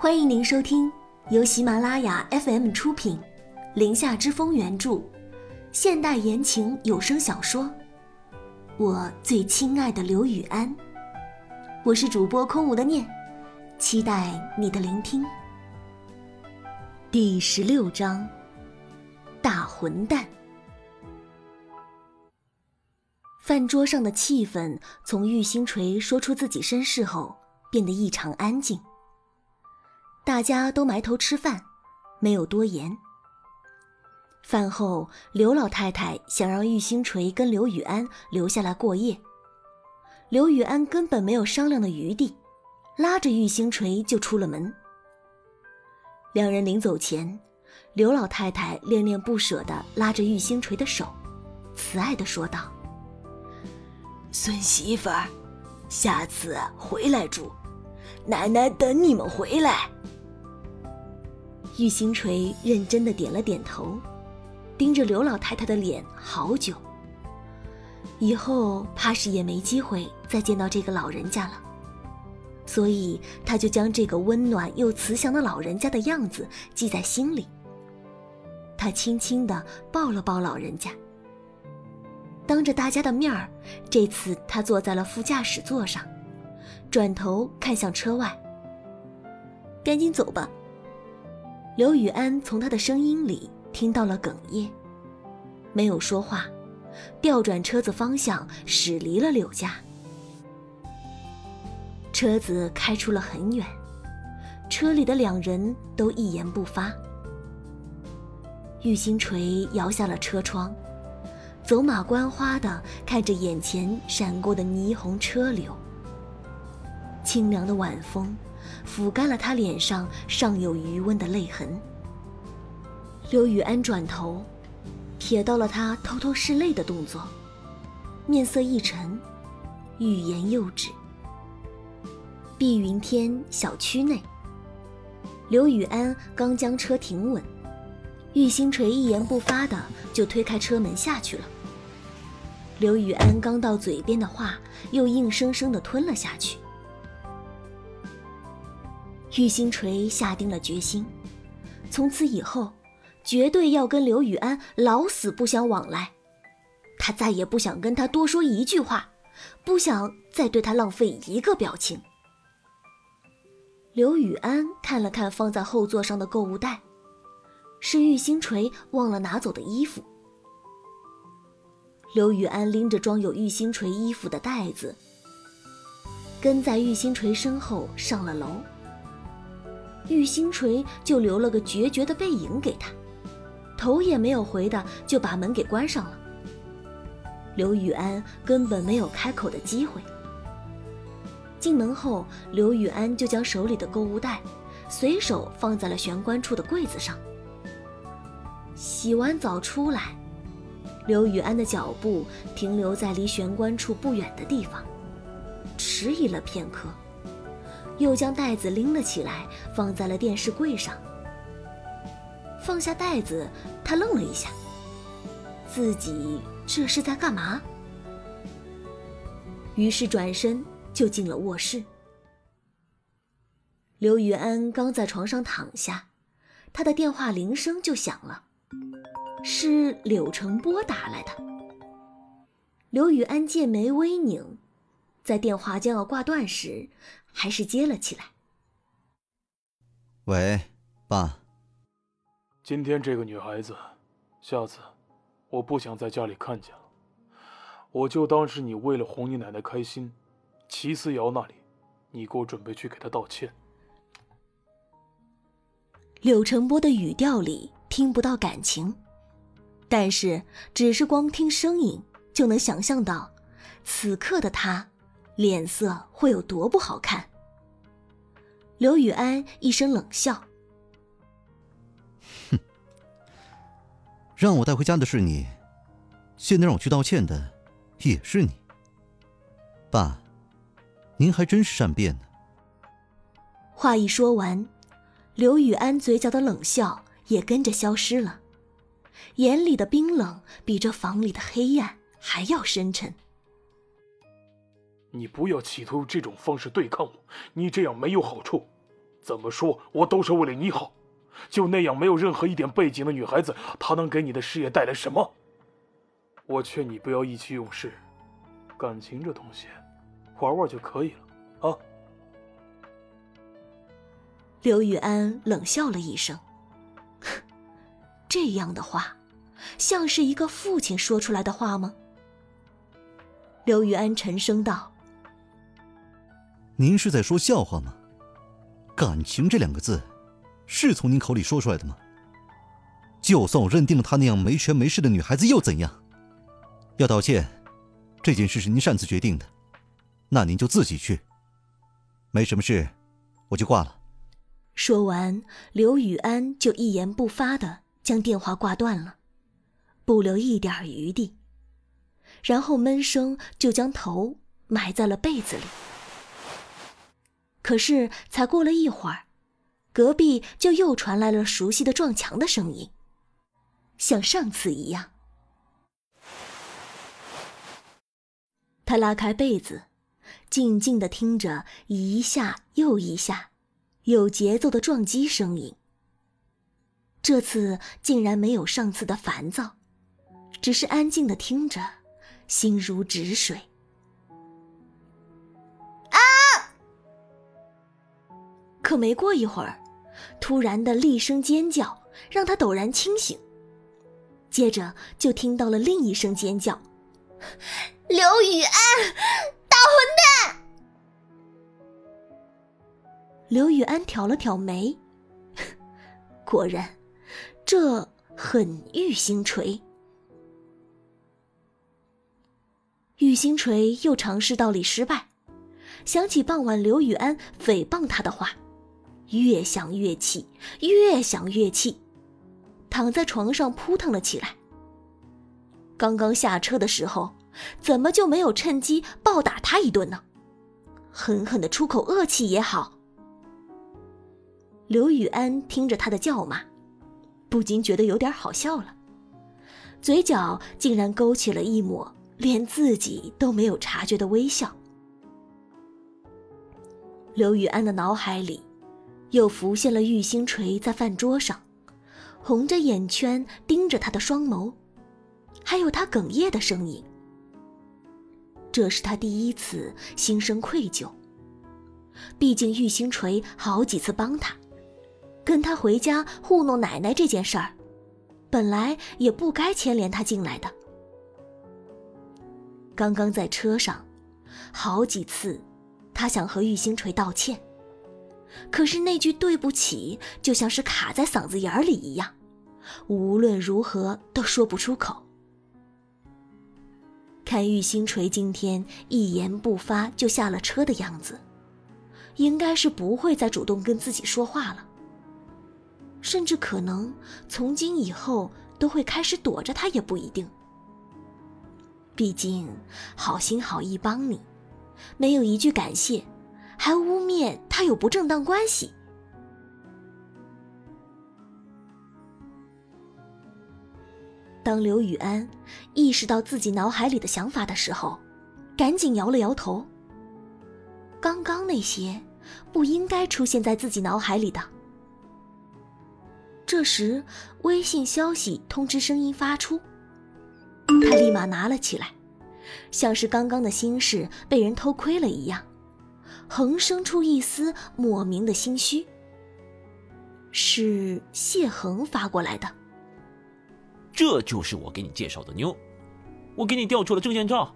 欢迎您收听由喜马拉雅 FM 出品，《林下之风》原著，现代言情有声小说《我最亲爱的刘雨安》。我是主播空无的念，期待你的聆听。第十六章，大混蛋。饭桌上的气氛从玉星锤说出自己身世后变得异常安静。大家都埋头吃饭，没有多言。饭后，刘老太太想让玉星锤跟刘雨安留下来过夜，刘雨安根本没有商量的余地，拉着玉星锤就出了门。两人临走前，刘老太太恋恋不舍地拉着玉星锤的手，慈爱地说道：“孙媳妇儿，下次回来住，奶奶等你们回来。”玉星锤认真的点了点头，盯着刘老太太的脸好久。以后怕是也没机会再见到这个老人家了，所以他就将这个温暖又慈祥的老人家的样子记在心里。他轻轻的抱了抱老人家，当着大家的面儿，这次他坐在了副驾驶座上，转头看向车外。赶紧走吧。刘雨安从他的声音里听到了哽咽，没有说话，调转车子方向驶离了柳家。车子开出了很远，车里的两人都一言不发。玉星锤摇下了车窗，走马观花的看着眼前闪过的霓虹车流，清凉的晚风。抚干了他脸上尚有余温的泪痕。刘雨安转头，瞥到了他偷偷拭泪的动作，面色一沉，欲言又止。碧云天小区内，刘雨安刚将车停稳，玉星锤一言不发的就推开车门下去了。刘雨安刚到嘴边的话，又硬生生的吞了下去。玉星锤下定了决心，从此以后，绝对要跟刘雨安老死不相往来。他再也不想跟他多说一句话，不想再对他浪费一个表情。刘雨安看了看放在后座上的购物袋，是玉星锤忘了拿走的衣服。刘雨安拎着装有玉星锤衣服的袋子，跟在玉星锤身后上了楼。玉星锤就留了个决绝的背影给他，头也没有回的就把门给关上了。刘雨安根本没有开口的机会。进门后，刘雨安就将手里的购物袋随手放在了玄关处的柜子上。洗完澡出来，刘雨安的脚步停留在离玄关处不远的地方，迟疑了片刻。又将袋子拎了起来，放在了电视柜上。放下袋子，他愣了一下，自己这是在干嘛？于是转身就进了卧室。刘雨安刚在床上躺下，他的电话铃声就响了，是柳成波打来的。刘雨安剑眉微拧。在电话将要挂断时，还是接了起来。喂，爸。今天这个女孩子，下次我不想在家里看见了。我就当是你为了哄你奶奶开心。齐思瑶那里，你给我准备去给她道歉。柳成波的语调里听不到感情，但是只是光听声音就能想象到，此刻的他。脸色会有多不好看？刘雨安一声冷笑：“哼，让我带回家的是你，现在让我去道歉的也是你。爸，您还真是善变呢。”话一说完，刘雨安嘴角的冷笑也跟着消失了，眼里的冰冷比这房里的黑暗还要深沉。你不要企图用这种方式对抗我，你这样没有好处。怎么说，我都是为了你好。就那样没有任何一点背景的女孩子，她能给你的事业带来什么？我劝你不要意气用事，感情这东西，玩玩就可以了啊。刘雨安冷笑了一声，这样的话，像是一个父亲说出来的话吗？刘雨安沉声道：“您是在说笑话吗？感情这两个字。”是从您口里说出来的吗？就算我认定了她那样没权没势的女孩子又怎样？要道歉，这件事是您擅自决定的，那您就自己去。没什么事，我就挂了。说完，刘雨安就一言不发的将电话挂断了，不留一点余地。然后闷声就将头埋在了被子里。可是才过了一会儿。隔壁就又传来了熟悉的撞墙的声音，像上次一样。他拉开被子，静静的听着一下又一下、有节奏的撞击声音。这次竟然没有上次的烦躁，只是安静的听着，心如止水。可没过一会儿，突然的厉声尖叫让他陡然清醒，接着就听到了另一声尖叫：“刘雨安，大混蛋！”刘雨安挑了挑眉，果然，这很玉星锤。玉星锤又尝试倒立失败，想起傍晚刘雨安诽谤他的话。越想越气，越想越气，躺在床上扑腾了起来。刚刚下车的时候，怎么就没有趁机暴打他一顿呢？狠狠的出口恶气也好。刘雨安听着他的叫骂，不禁觉得有点好笑了，嘴角竟然勾起了一抹连自己都没有察觉的微笑。刘雨安的脑海里。又浮现了玉星锤在饭桌上，红着眼圈盯着他的双眸，还有他哽咽的声音。这是他第一次心生愧疚。毕竟玉星锤好几次帮他，跟他回家糊弄奶奶这件事儿，本来也不该牵连他进来的。刚刚在车上，好几次，他想和玉星锤道歉。可是那句对不起，就像是卡在嗓子眼里一样，无论如何都说不出口。看玉星锤今天一言不发就下了车的样子，应该是不会再主动跟自己说话了，甚至可能从今以后都会开始躲着他也不一定。毕竟好心好意帮你，没有一句感谢。还污蔑他有不正当关系。当刘雨安意识到自己脑海里的想法的时候，赶紧摇了摇头。刚刚那些不应该出现在自己脑海里的。这时，微信消息通知声音发出，他立马拿了起来，像是刚刚的心事被人偷窥了一样。横生出一丝莫名的心虚。是谢恒发过来的。这就是我给你介绍的妞，我给你调出了证件照，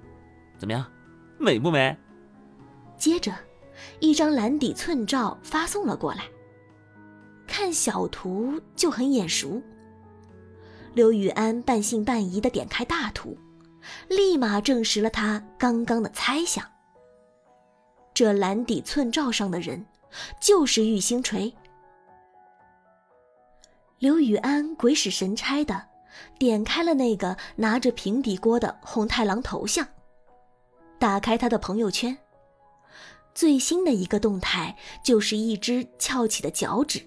怎么样，美不美？接着，一张蓝底寸照发送了过来。看小图就很眼熟。刘雨安半信半疑的点开大图，立马证实了他刚刚的猜想。这蓝底寸照上的人，就是玉星锤。刘雨安鬼使神差的点开了那个拿着平底锅的红太狼头像，打开他的朋友圈。最新的一个动态就是一只翘起的脚趾，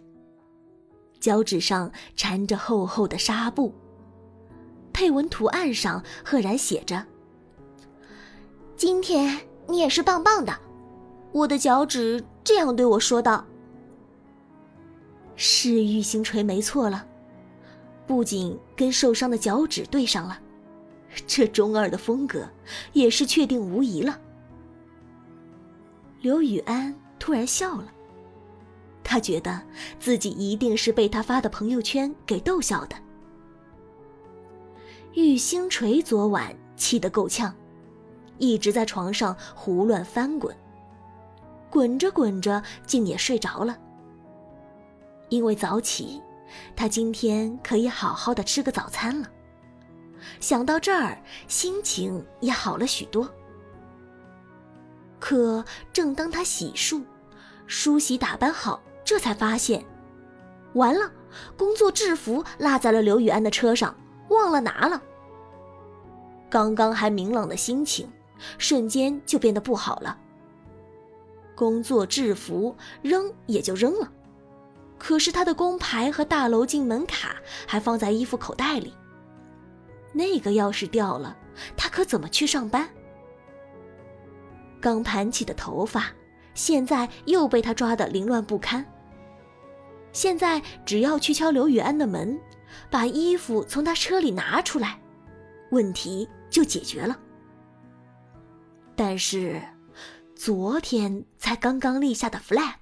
脚趾上缠着厚厚的纱布，配文图案上赫然写着：“今天你也是棒棒的。”我的脚趾这样对我说道：“是玉星锤没错了，不仅跟受伤的脚趾对上了，这中二的风格也是确定无疑了。刘雨安突然笑了，他觉得自己一定是被他发的朋友圈给逗笑的。玉星锤昨晚气得够呛，一直在床上胡乱翻滚，滚着滚着竟也睡着了。因为早起，他今天可以好好的吃个早餐了。想到这儿，心情也好了许多。可正当他洗漱、梳洗、打扮好，这才发现，完了，工作制服落在了刘雨安的车上，忘了拿了。刚刚还明朗的心情，瞬间就变得不好了。工作制服扔也就扔了。可是他的工牌和大楼进门卡还放在衣服口袋里。那个钥匙掉了，他可怎么去上班？刚盘起的头发，现在又被他抓得凌乱不堪。现在只要去敲刘雨安的门，把衣服从他车里拿出来，问题就解决了。但是，昨天才刚刚立下的 flag。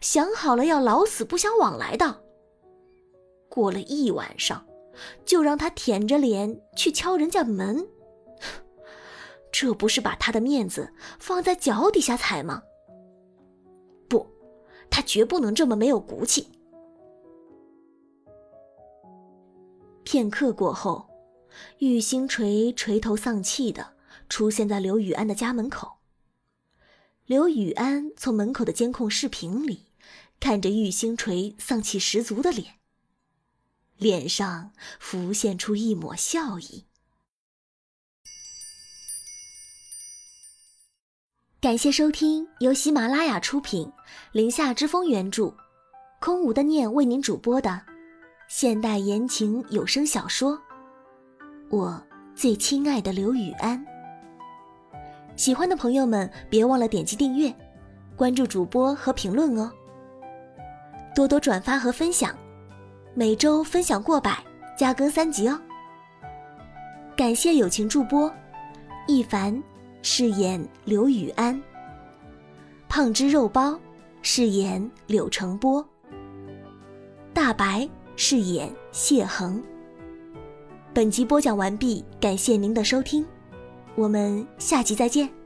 想好了要老死不相往来的。过了一晚上，就让他舔着脸去敲人家门，这不是把他的面子放在脚底下踩吗？不，他绝不能这么没有骨气。片刻过后，玉星锤垂头丧气的出现在刘雨安的家门口。刘雨安从门口的监控视频里，看着玉星锤丧气十足的脸，脸上浮现出一抹笑意。感谢收听由喜马拉雅出品、林下之风原著、空无的念为您主播的现代言情有声小说《我最亲爱的刘雨安》。喜欢的朋友们，别忘了点击订阅、关注主播和评论哦。多多转发和分享，每周分享过百，加更三集哦。感谢友情助播，一凡饰演刘雨安，胖汁肉包饰演柳成波，大白饰演谢恒。本集播讲完毕，感谢您的收听。我们下集再见。